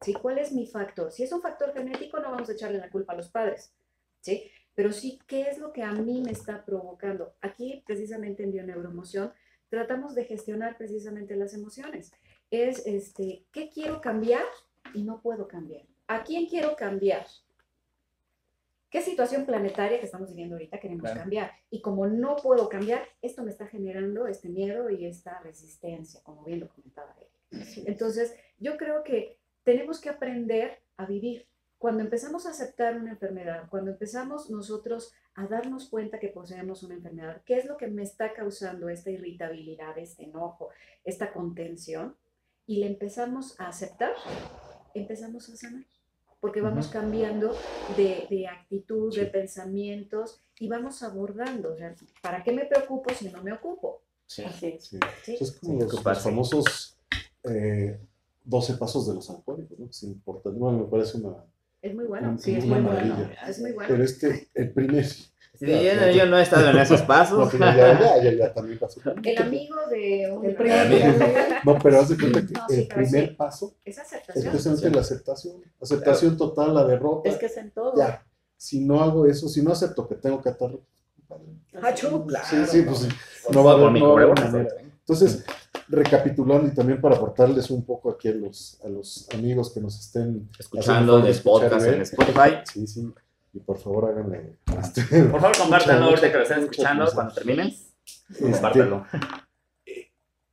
¿Sí? ¿Cuál es mi factor? Si es un factor genético, no vamos a echarle la culpa a los padres. ¿sí? pero sí qué es lo que a mí me está provocando. Aquí, precisamente en bioneuroemoción, tratamos de gestionar precisamente las emociones. Es, este, ¿qué quiero cambiar y no puedo cambiar? ¿A quién quiero cambiar? ¿Qué situación planetaria que estamos viviendo ahorita queremos cambiar? Y como no puedo cambiar, esto me está generando este miedo y esta resistencia, como bien lo comentaba él. Entonces, yo creo que tenemos que aprender a vivir cuando empezamos a aceptar una enfermedad, cuando empezamos nosotros a darnos cuenta que poseemos una enfermedad, ¿qué es lo que me está causando esta irritabilidad, este enojo, esta contención? Y le empezamos a aceptar, empezamos a sanar, porque vamos cambiando de, actitud, de pensamientos y vamos abordando, ¿para qué me preocupo si no me ocupo? Sí. Es como los, famosos 12 eh, pasos de los alcohólicos, ¿no? Es importante, me parece una es muy bueno. Sí, es muy bueno. Es muy bueno. Pero este, el primer. Sí, yo, no he estado en esos pasos. <laughs> No, ya, ya, ya, ya, también pasó. El amigo de un el primer No, pero haz de cuenta que el primer paso es aceptación. precisamente la aceptación. Aceptación total, la derrota. Es que es en todo. Ya. Si no hago eso, si no acepto que tengo que atarlo. Ah, sí, sí, pues sí. No va a haber, no va a haber manera. Entonces, recapitulando y también para aportarles un poco aquí a los, a los amigos que nos estén escuchando podcast en Spotify. Sí, sí. Y por favor háganle. Este, por favor, compártanlo ahorita que lo estén escuchando cuando terminen. Este, compártanlo.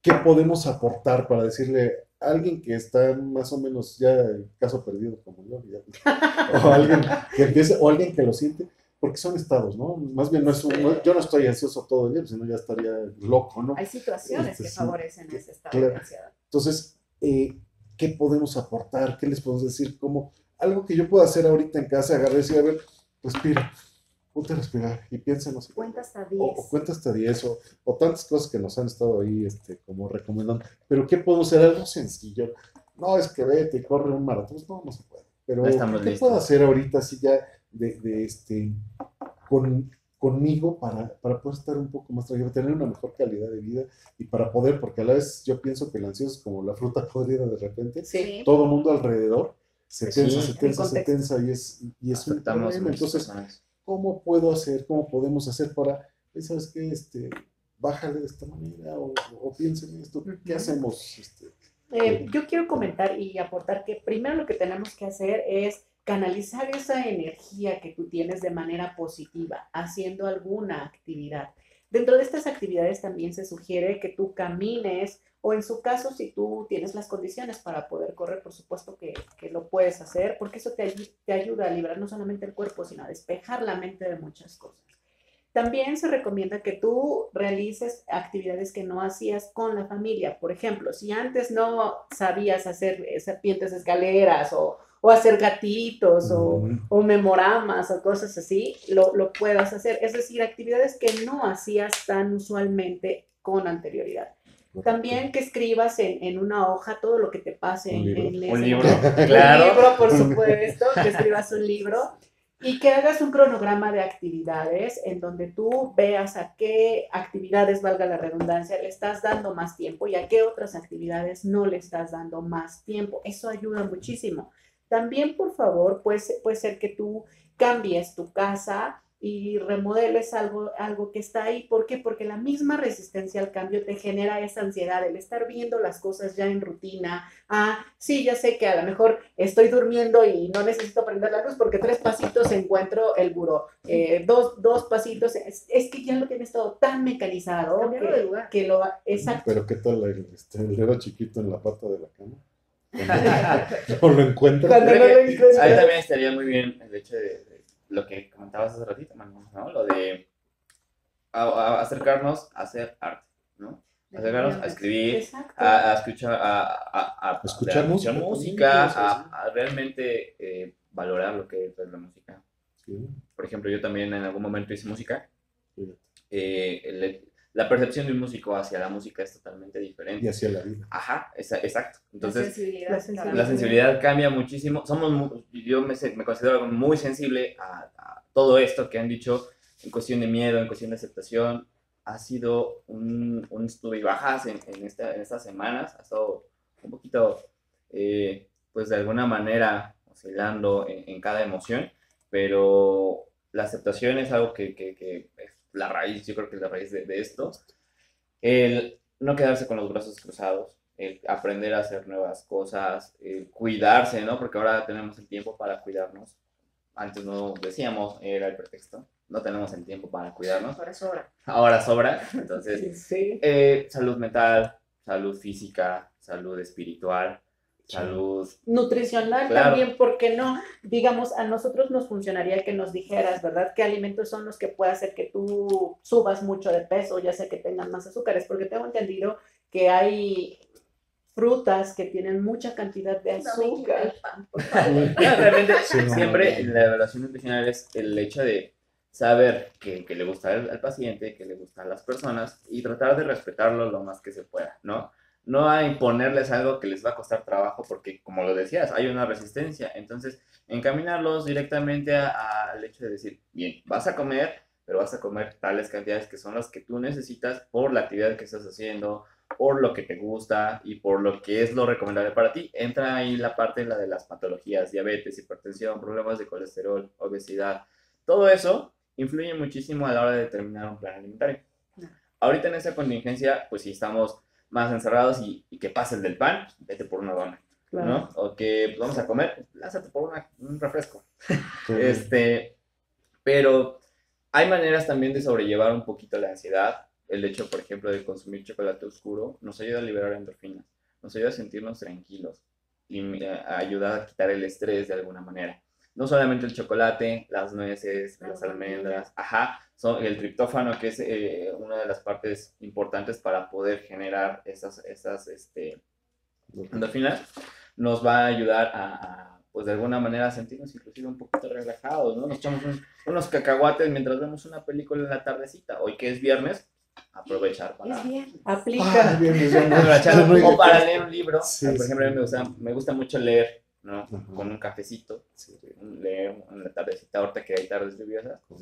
¿Qué podemos aportar para decirle a alguien que está más o menos ya caso perdido como yo? <laughs> o alguien que empiece, o alguien que lo siente porque son estados, ¿no? Más bien no es un, yo no estoy ansioso todo el día, sino ya estaría loco, ¿no? Hay situaciones que favorecen ese estado de ansiedad. Entonces, eh, ¿qué podemos aportar? ¿Qué les podemos decir? Como algo que yo pueda hacer ahorita en casa, agarrar y decir, a ver, respira, ponte a respirar y piensa, no sé. Cuenta hasta 10. O, cuenta hasta 10 o, o, tantas cosas que nos han estado ahí este, como recomendando. Pero ¿qué podemos hacer? Algo sencillo. No, es que vete y corre un maratón. No, no se puede. Pero ¿qué puedo hacer ahorita si ya de, este, con, conmigo para, para, poder estar un poco más tranquilo, tener una mejor calidad de vida y para poder, porque a la vez yo pienso que el ansioso es como la fruta podrida de repente, todo el mundo alrededor se tensa, se tensa, se tensa y es, y es un problema. Entonces, ¿cómo puedo hacer, cómo podemos hacer para, ¿sabes qué? Este, bájale de esta manera o, o piensen en esto, ¿qué hacemos? Este, eh, yo quiero comentar y aportar que primero lo que tenemos que hacer es canalizar esa energía que tú tienes de manera positiva, haciendo alguna actividad. Dentro de estas actividades también se sugiere que tú camines o en su caso, si tú tienes las condiciones para poder correr, por supuesto que, lo puedes hacer, porque eso te, te ayuda a liberar no solamente el cuerpo, sino a despejar la mente de muchas cosas. También se recomienda que tú realices actividades que no hacías con la familia. Por ejemplo, si antes no sabías hacer serpientes escaleras o, hacer gatitos o, o, memoramas o cosas así, lo, lo puedas hacer. Es decir, actividades que no hacías tan usualmente con anterioridad. También que escribas en, en, una hoja todo lo que te pase en, ese un libro, claro. Un libro, por <laughs> supuesto, que escribas un libro y que hagas un cronograma de actividades en donde tú veas a qué actividades, valga la redundancia, le estás dando más tiempo y a qué otras actividades no le estás dando más tiempo. Eso ayuda muchísimo. También, por favor, puede, puede ser que tú cambies tu casa y remodeles algo, algo que está ahí. ¿Por qué? Porque la misma resistencia al cambio te genera esa ansiedad, el estar viendo las cosas ya en rutina. Ah, sí, ya sé que a lo mejor estoy durmiendo y no necesito prender la luz porque tres pasitos encuentro el buró. Eh, dos, dos pasitos, es, que ya lo tienes todo tan mecanizado que, lo... Exacto. Pero ¿qué tal el, este, el dedo chiquito en la pata de la cama? ¿O lo <laughs> encuentras? Ahí también estaría muy bien el hecho de lo que comentabas hace ratito, ¿no? Lo de acercarnos a hacer arte, ¿no? Acercarnos a escribir, a, escuchar, a, escuchar música, a, realmente eh, valorar lo que es la música. Por ejemplo, yo también en algún momento hice música. Eh, la percepción de un músico hacia la música es totalmente diferente. Y hacia la vida. Ajá, exacto. Entonces, la sensibilidad, la sensibilidad, cambia muchísimo. Somos, yo me, me considero muy sensible a, todo esto que han dicho en cuestión de miedo, en cuestión de aceptación. Ha sido un, un sub y bajas en, en, esta, en, estas semanas. Ha estado un poquito, eh, pues de alguna manera, oscilando en, en, cada emoción. Pero la aceptación es algo que, que, que la raíz, yo creo que es la raíz de, esto, el no quedarse con los brazos cruzados, el aprender a hacer nuevas cosas, el cuidarse, ¿no? Porque ahora tenemos el tiempo para cuidarnos. Antes no decíamos, era el pretexto. No tenemos el tiempo para cuidarnos. Ahora sobra. Ahora sobra. Entonces, eh, salud mental, salud física, salud espiritual salud. Nutricional también, porque no? Digamos, a nosotros nos funcionaría que nos dijeras, ¿verdad? ¿Qué alimentos son los que puede hacer que tú subas mucho de peso, ya sea que tengan más azúcares? Porque tengo entendido que hay frutas que tienen mucha cantidad de azúcar. <laughs> realmente, siempre la evaluación nutricional es el hecho de saber que, le gusta al, al, paciente, que le gusta a las personas y tratar de respetarlo lo más que se pueda, ¿no? No a imponerles algo que les va a costar trabajo, porque como lo decías, hay una resistencia. Entonces, encaminarlos directamente al hecho de decir, bien, vas a comer, pero vas a comer tales cantidades que son las que tú necesitas por la actividad que estás haciendo, por lo que te gusta y por lo que es lo recomendable para ti. Entra ahí la parte la de las patologías, diabetes, hipertensión, problemas de colesterol, obesidad. Todo eso influye muchísimo a la hora de determinar un plan alimentario. Ahorita en esta contingencia, pues si estamos más encerrados y, que pase el del pan, vete por una dona, ¿no? O que pues, vamos a comer, lázate por un refresco. <laughs> este, pero hay maneras también de sobrellevar un poquito la ansiedad. El hecho, por ejemplo, de consumir chocolate oscuro nos ayuda a liberar endorfinas, nos ayuda a sentirnos tranquilos y eh, ayuda a quitar el estrés de alguna manera. No solamente el chocolate, las nueces, las almendras, ajá, el triptófano, que es eh, una de las partes importantes para poder generar esas, esas este, endorfinas, nos va a ayudar a, pues de alguna manera, a sentirnos inclusive un poquito relajados, ¿no? Nos echamos unos cacahuates mientras vemos una película en la tardecita. Hoy que es viernes, aprovechar para... Es bien. Aplica. Ah, <laughs> o para leer un libro. por ejemplo, a mí me gusta, me gusta mucho leer ¿no? Con un cafecito, leer en la tardecita, ahorita que hay tardes lluviosas, pues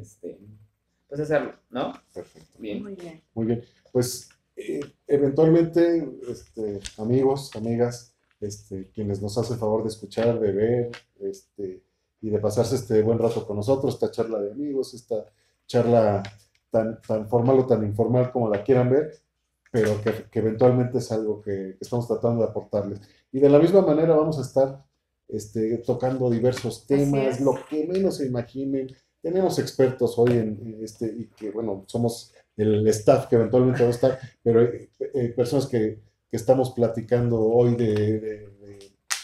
este, pues hacerlo, ¿no? Perfecto. Bien. Muy bien. Muy bien. Pues eh, eventualmente, este, amigos, amigas, este, quienes nos hacen favor de escuchar, de ver, este, y de pasarse este buen rato con nosotros, esta charla de amigos, esta charla tan, tan formal o tan informal como la quieran ver, pero que, eventualmente es algo que, estamos tratando de aportarles. Y de la misma manera vamos a estar este, tocando diversos temas, lo que menos se imaginen. Tenemos expertos hoy en, este, y que, bueno, somos el staff que eventualmente va a estar, pero eh, eh, personas que, que, estamos platicando hoy de, de,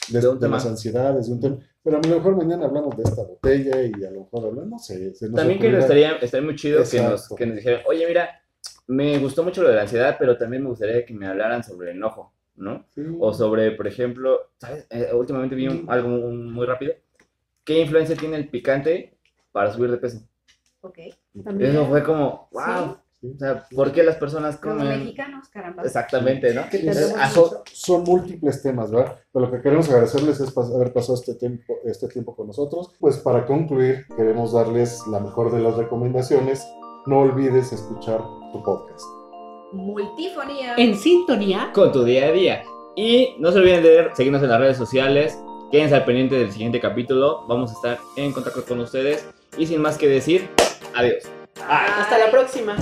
de, de las ansiedades, de un tema. Pero a lo mejor mañana hablamos de esta botella y a lo mejor hablamos, no sé. también que estaría, estaría muy chido que nos, que nos dijeran, oye, mira, me gustó mucho lo de la ansiedad, pero también me gustaría que me hablaran sobre el enojo, ¿no? O sobre, por ejemplo, ¿sabes? Eh, últimamente vi algo muy rápido. ¿Qué influencia tiene el picante para subir de peso? Ok. Eso fue como, wow. O sea, ¿por qué las personas comen? Como mexicanos, caramba. Exactamente, ¿no? son, múltiples temas, ¿verdad? Pero lo que queremos agradecerles es haber pasado este tiempo, este tiempo con nosotros. Pues para concluir, queremos darles la mejor de las recomendaciones. No olvides escuchar tu podcast. Multifonía. En sintonía. Con tu día a día. Y no se olviden de seguirnos en las redes sociales. Quédense al pendiente del siguiente capítulo. Vamos a estar en contacto con ustedes. Y sin más que decir, adiós. Hasta la próxima.